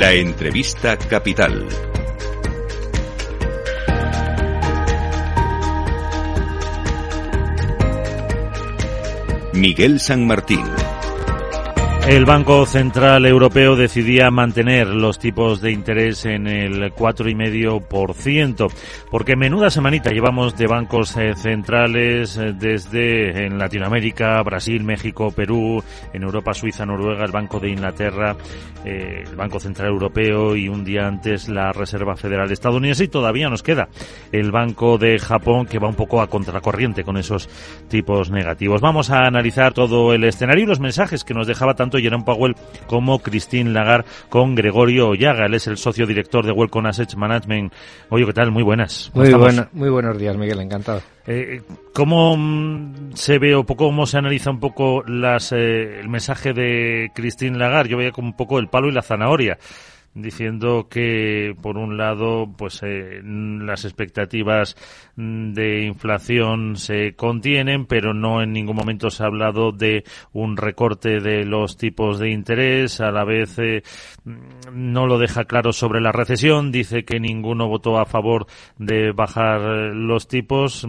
La entrevista capital. Miguel San Martín. El Banco Central Europeo decidía mantener los tipos de interés en el 4,5%, porque menuda semanita llevamos de bancos eh, centrales eh, desde en Latinoamérica, Brasil, México, Perú, en Europa, Suiza, Noruega, el Banco de Inglaterra, eh, el Banco Central Europeo y un día antes la Reserva Federal estadounidense y todavía nos queda el Banco de Japón que va un poco a contracorriente con esos tipos negativos. Vamos a analizar todo el escenario y los mensajes que nos dejaba tanto Jerome Powell como Christine Lagarde con Gregorio Ollaga. Él es el socio director de Welcome Assets Management. Oye, ¿qué tal? Muy buenas. Muy, buena, muy buenos días, Miguel. Encantado. Eh, ¿Cómo mm, se ve o poco, cómo se analiza un poco las, eh, el mensaje de Christine Lagarde? Yo veía como un poco el palo y la zanahoria diciendo que por un lado pues eh, las expectativas de inflación se contienen pero no en ningún momento se ha hablado de un recorte de los tipos de interés. A la vez eh, no lo deja claro sobre la recesión. Dice que ninguno votó a favor de bajar los tipos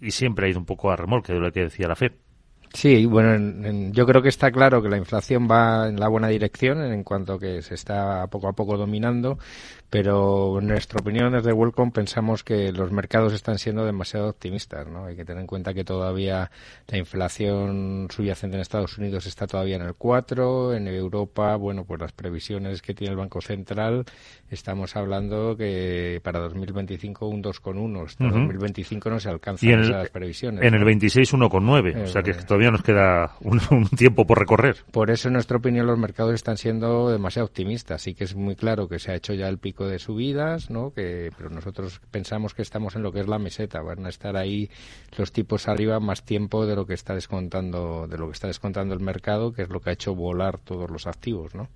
y siempre ha ido un poco a remolque de lo que decía la FED Sí, bueno, yo creo que está claro que la inflación va en la buena dirección en cuanto que se está poco a poco dominando, pero en nuestra opinión desde Welcome pensamos que los mercados están siendo demasiado optimistas, ¿no? Hay que tener en cuenta que todavía la inflación subyacente en Estados Unidos está todavía en el 4, en Europa, bueno, pues las previsiones que tiene el Banco Central, estamos hablando que para 2025 un 2,1, hasta 2025 no se alcanzan esas previsiones. En el 26 1,9, o sea que todavía nos queda un, un tiempo por recorrer. Por eso en nuestra opinión los mercados están siendo demasiado optimistas, sí que es muy claro que se ha hecho ya el pico de subidas, ¿no? Que, pero nosotros pensamos que estamos en lo que es la meseta, van a estar ahí los tipos arriba más tiempo de lo que está descontando, de lo que está descontando el mercado, que es lo que ha hecho volar todos los activos, ¿no?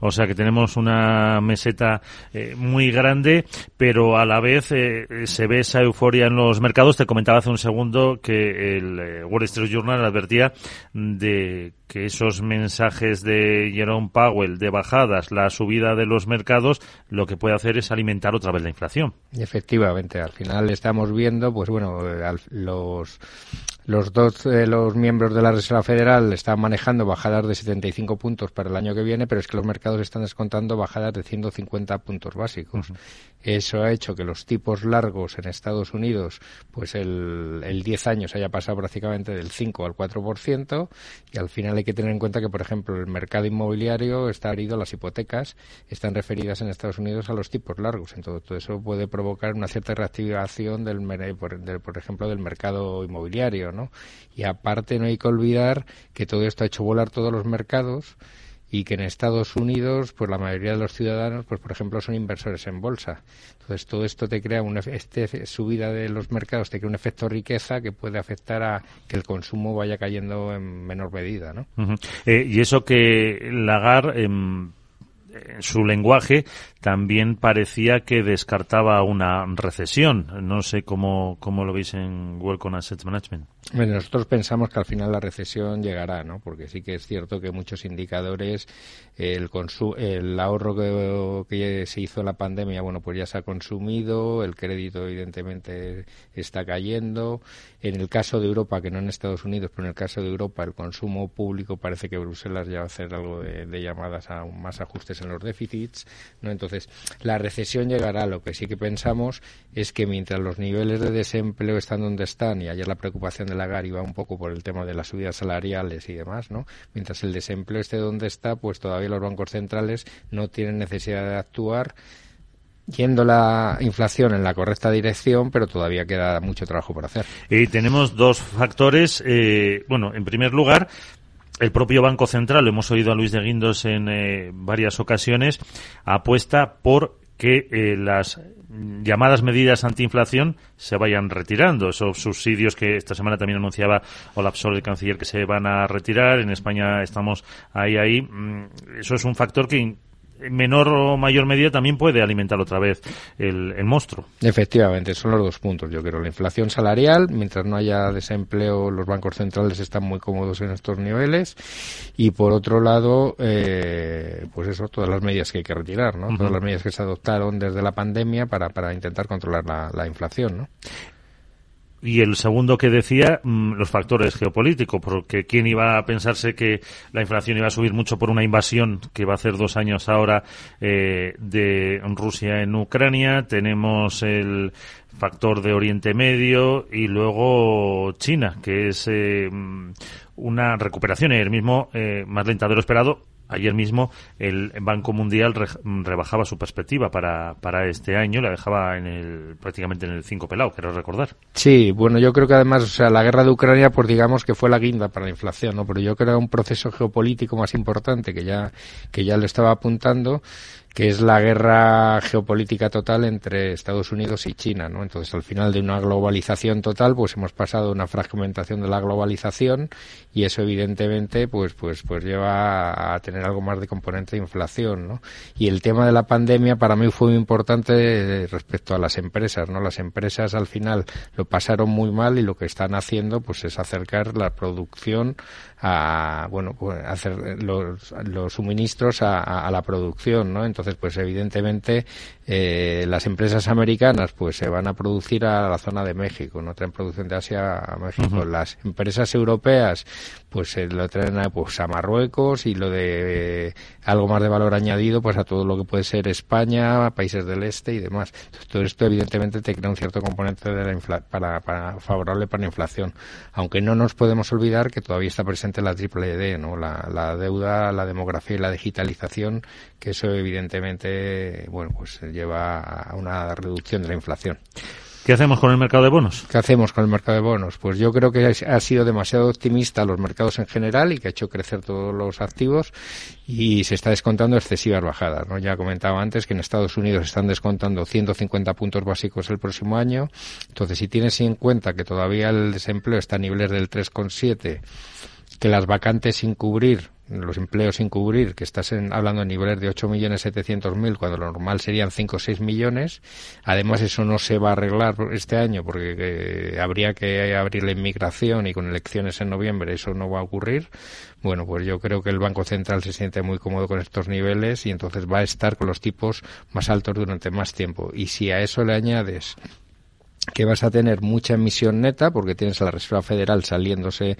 O sea que tenemos una meseta eh, muy grande, pero a la vez eh, se ve esa euforia en los mercados. Te comentaba hace un segundo que el eh, Wall Street Journal advertía de que esos mensajes de Jerome Powell de bajadas, la subida de los mercados, lo que puede hacer es alimentar otra vez la inflación. Efectivamente, al final estamos viendo, pues bueno, los los dos de los miembros de la Reserva Federal están manejando bajadas de 75 puntos para el año que viene, pero es que los mercados están descontando bajadas de 150 puntos básicos. Eso ha hecho que los tipos largos en Estados Unidos, pues el, el 10 años haya pasado prácticamente del 5 al 4%, y al final hay que tener en cuenta que, por ejemplo, el mercado inmobiliario está herido, las hipotecas están referidas en Estados Unidos a los tipos largos. Entonces, todo eso puede provocar una cierta reactivación del, por, por ejemplo, del mercado inmobiliario y aparte no hay que olvidar que todo esto ha hecho volar todos los mercados y que en Estados Unidos, pues la mayoría de los ciudadanos, pues por ejemplo, son inversores en bolsa. Entonces todo esto te crea una este subida de los mercados te crea un efecto riqueza que puede afectar a que el consumo vaya cayendo en menor medida, ¿no? Eh, y eso que Lagar en su lenguaje también parecía que descartaba una recesión. No sé cómo, cómo lo veis en Welcome Asset Management. Bueno, nosotros pensamos que al final la recesión llegará, ¿no? Porque sí que es cierto que muchos indicadores, el, el ahorro que, se hizo en la pandemia, bueno, pues ya se ha consumido, el crédito evidentemente está cayendo. En el caso de Europa, que no en Estados Unidos, pero en el caso de Europa, el consumo público parece que Bruselas ya va a hacer algo de, de llamadas a más ajustes en los déficits, ¿no? Entonces, la recesión llegará. Lo que sí que pensamos es que mientras los niveles de desempleo están donde están, y ayer la preocupación de la GAR iba un poco por el tema de las subidas salariales y demás, ¿no? Mientras el desempleo esté donde está, pues todavía los bancos centrales no tienen necesidad de actuar yendo la inflación en la correcta dirección, pero todavía queda mucho trabajo por hacer. Y tenemos dos factores. Eh, bueno, en primer lugar, el propio Banco Central, lo hemos oído a Luis de Guindos en eh, varias ocasiones, apuesta por que eh, las llamadas medidas antiinflación se vayan retirando. Esos subsidios que esta semana también anunciaba Olaf Sol, el canciller, que se van a retirar. En España estamos ahí, ahí. Mm, eso es un factor que en menor o mayor medida también puede alimentar otra vez el, el monstruo. Efectivamente, son los dos puntos, yo creo. La inflación salarial, mientras no haya desempleo, los bancos centrales están muy cómodos en estos niveles. Y por otro lado, eh, pues eso, todas las medidas que hay que retirar, ¿no? Todas las medidas que se adoptaron desde la pandemia para, para intentar controlar la, la inflación, ¿no? Y el segundo que decía, mm, los factores geopolíticos, porque quién iba a pensarse que la inflación iba a subir mucho por una invasión que va a hacer dos años ahora eh, de Rusia en Ucrania. Tenemos el factor de Oriente Medio y luego China, que es eh, mm, una recuperación, el mismo eh, más lenta de lo esperado, Ayer mismo el Banco Mundial rebajaba su perspectiva para, para este año, la dejaba en el, prácticamente en el 5 pelado, quiero recordar. Sí, bueno, yo creo que además, o sea, la guerra de Ucrania, pues digamos que fue la guinda para la inflación, ¿no? Pero yo creo que era un proceso geopolítico más importante que ya, que ya le estaba apuntando que es la guerra geopolítica total entre Estados Unidos y China, ¿no? Entonces, al final de una globalización total, pues hemos pasado a una fragmentación de la globalización y eso evidentemente pues pues pues lleva a tener algo más de componente de inflación, ¿no? Y el tema de la pandemia para mí fue muy importante respecto a las empresas, ¿no? Las empresas al final lo pasaron muy mal y lo que están haciendo pues es acercar la producción a bueno pues hacer los, los suministros a, a, la producción no entonces pues evidentemente eh, las empresas americanas pues se van a producir a la zona de México no traen producción de Asia a México. Las empresas europeas pues se lo traen a, pues a Marruecos y lo de eh, algo más de valor añadido pues a todo lo que puede ser España países del este y demás. Entonces, todo esto evidentemente te crea un cierto componente de la infla para, para favorable para la inflación. Aunque no nos podemos olvidar que todavía está presente la triple D, ¿no? La, la, deuda, la demografía y la digitalización, que eso evidentemente, bueno, pues lleva a una reducción de la inflación. ¿Qué hacemos con el mercado de bonos? ¿Qué hacemos con el mercado de bonos? Pues yo creo que ha sido demasiado optimista los mercados en general y que ha hecho crecer todos los activos y se está descontando excesivas bajadas. ¿no? Ya comentaba antes que en Estados Unidos están descontando 150 puntos básicos el próximo año. Entonces, si tienes en cuenta que todavía el desempleo está a niveles del 3,7 que las vacantes sin cubrir, los empleos sin cubrir, que estás hablando de niveles de 8.700.000 cuando lo normal serían 5 o 6 millones. Además, eso no se va a arreglar este año porque eh, habría que abrir la inmigración y con elecciones en noviembre eso no va a ocurrir. Bueno, pues yo creo que el Banco Central se siente muy cómodo con estos niveles y entonces va a estar con los tipos más altos durante más tiempo. Y si a eso le añades que vas a tener mucha emisión neta porque tienes a la Reserva Federal saliéndose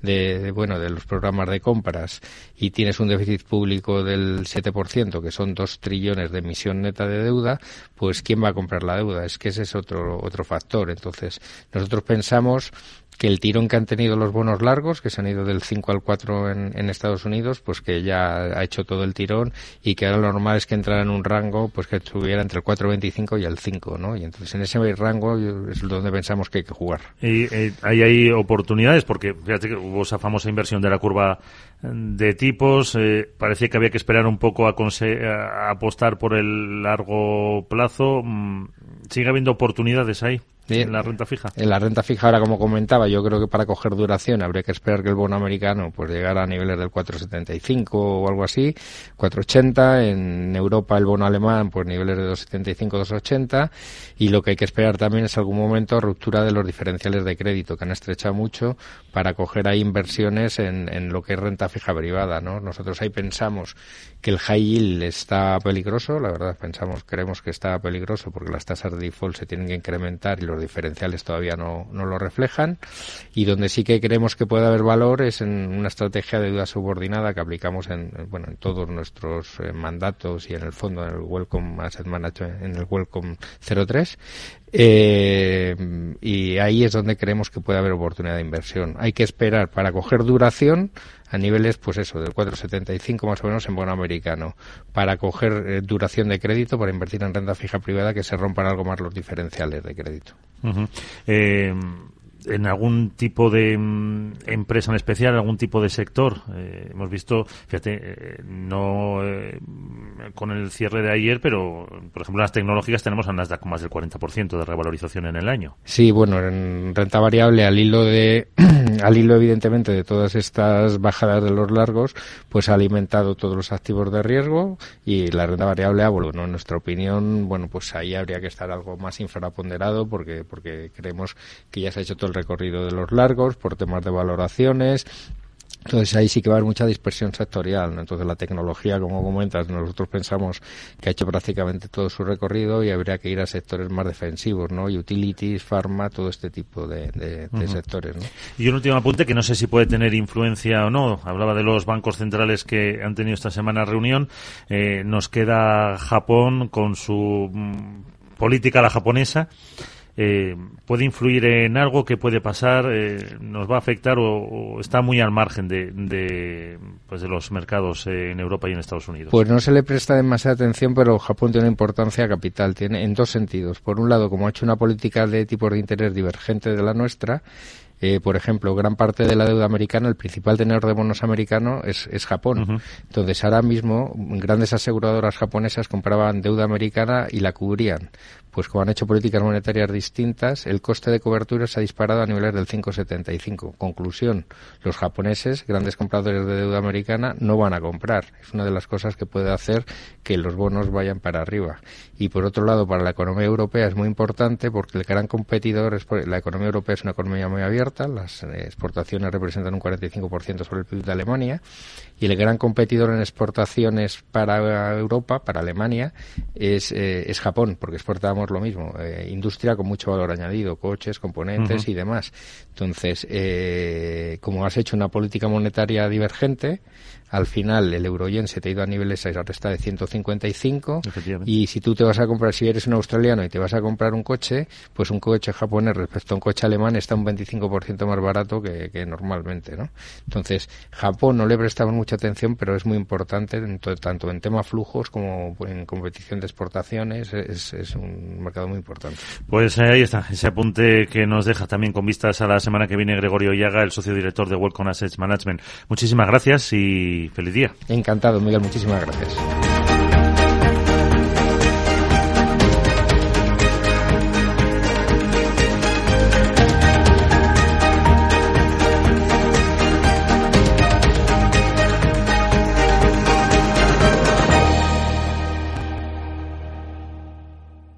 de, bueno de los programas de compras y tienes un déficit público del 7%, que son 2 trillones de emisión neta de deuda, pues quién va a comprar la deuda? Es que ese es otro otro factor. Entonces, nosotros pensamos que el tirón que han tenido los bonos largos, que se han ido del 5 al 4 en, Estados Unidos, pues que ya ha hecho todo el tirón y que ahora lo normal es que entrara en un rango pues que estuviera entre el 4,25 y el 5, ¿no? Y entonces en ese rango es donde pensamos que hay que jugar. Y eh, ahí hay oportunidades porque fíjate que hubo esa famosa inversión de la curva de tipos, eh, parecía que había que esperar un poco a, a apostar por el largo plazo. Mm, ¿Sigue habiendo oportunidades ahí? En la renta fija. En la renta fija, ahora como comentaba, yo creo que para coger duración habría que esperar que el bono americano pues llegara a niveles del 4,75 o algo así, 4,80. En Europa el bono alemán pues niveles de 2,75, 2,80. Y lo que hay que esperar también es algún momento ruptura de los diferenciales de crédito que han estrechado mucho para coger ahí inversiones en, en lo que es renta fija privada, ¿no? Nosotros ahí pensamos que el high yield está peligroso, la verdad pensamos, creemos que está peligroso porque las tasas de default se tienen que incrementar y los diferenciales todavía no, no lo reflejan. Y donde sí que creemos que puede haber valor es en una estrategia de deuda subordinada que aplicamos en, bueno, en todos nuestros eh, mandatos y en el fondo en el Welcome Asset Management, en el Welcome 03 eh, y ahí es donde creemos que puede haber oportunidad de inversión. Hay que esperar para coger duración a niveles, pues eso, del 4,75 más o menos en bono americano, para coger eh, duración de crédito, para invertir en renta fija privada, que se rompan algo más los diferenciales de crédito. eh, en algún tipo de mm, empresa en especial, algún tipo de sector. Eh, hemos visto, fíjate, eh, no eh, con el cierre de ayer, pero por ejemplo en las tecnológicas tenemos a Nasdaq con más del 40% de revalorización en el año. Sí, bueno, en renta variable al hilo de al hilo evidentemente de todas estas bajadas de los largos, pues ha alimentado todos los activos de riesgo y la renta variable, bueno, en nuestra opinión, bueno, pues ahí habría que estar algo más infraponderado porque porque creemos que ya se ha hecho todo el recorrido de los largos por temas de valoraciones, entonces ahí sí que va a haber mucha dispersión sectorial. Entonces la tecnología, como comentas, nosotros pensamos que ha hecho prácticamente todo su recorrido y habría que ir a sectores más defensivos, ¿no? Utilities, pharma, todo este tipo de, sectores. ¿no? Y un último apunte que no sé si puede tener influencia o no. Hablaba de los bancos centrales que han tenido esta semana reunión. Eh, nos queda Japón con su mm, política la japonesa eh, puede influir en algo que puede pasar, eh, nos va a afectar o, está muy al margen de, de, pues de los mercados eh, en Europa y en Estados Unidos. Pues no se le presta demasiada atención, pero Japón tiene una importancia capital, tiene en dos sentidos. Por un lado, como ha hecho una política de tipos de interés divergente de la nuestra, eh, por ejemplo, gran parte de la deuda americana, el principal tenedor de bonos americano es, es Japón. Entonces, ahora mismo, grandes aseguradoras japonesas compraban deuda americana y la cubrían pues como han hecho políticas monetarias distintas, el coste de cobertura se ha disparado a niveles del 5,75. Conclusión, los japoneses, grandes compradores de deuda americana, no van a comprar. Es una de las cosas que puede hacer que los bonos vayan para arriba. Y por otro lado, para la economía europea es muy importante porque el gran competidor es la economía europea es una economía muy abierta, las exportaciones representan un 45% sobre el PIB de Alemania y el gran competidor en exportaciones para Europa, para Alemania, es, eh, es Japón, porque exportamos lo mismo, eh, industria con mucho valor añadido, coches, componentes y demás. Entonces, eh, como has hecho una política monetaria divergente, al final el euroyen se te ha ido a niveles, ahora está de 155 y si tú te vas a comprar, si eres un australiano y te vas a comprar un coche, pues un coche japonés respecto a un coche alemán está un 25% más barato que, normalmente, ¿no? Entonces, Japón no le prestamos mucha atención, pero es muy importante tanto en tema flujos como en competición de exportaciones, es, es un mercado muy importante. Pues eh, ahí está, ese apunte que nos deja también con vistas a la semana que viene Gregorio Llaga, el socio director de Welcome Assets Management. Muchísimas gracias feliz día. Encantado, Miguel. Muchísimas gracias.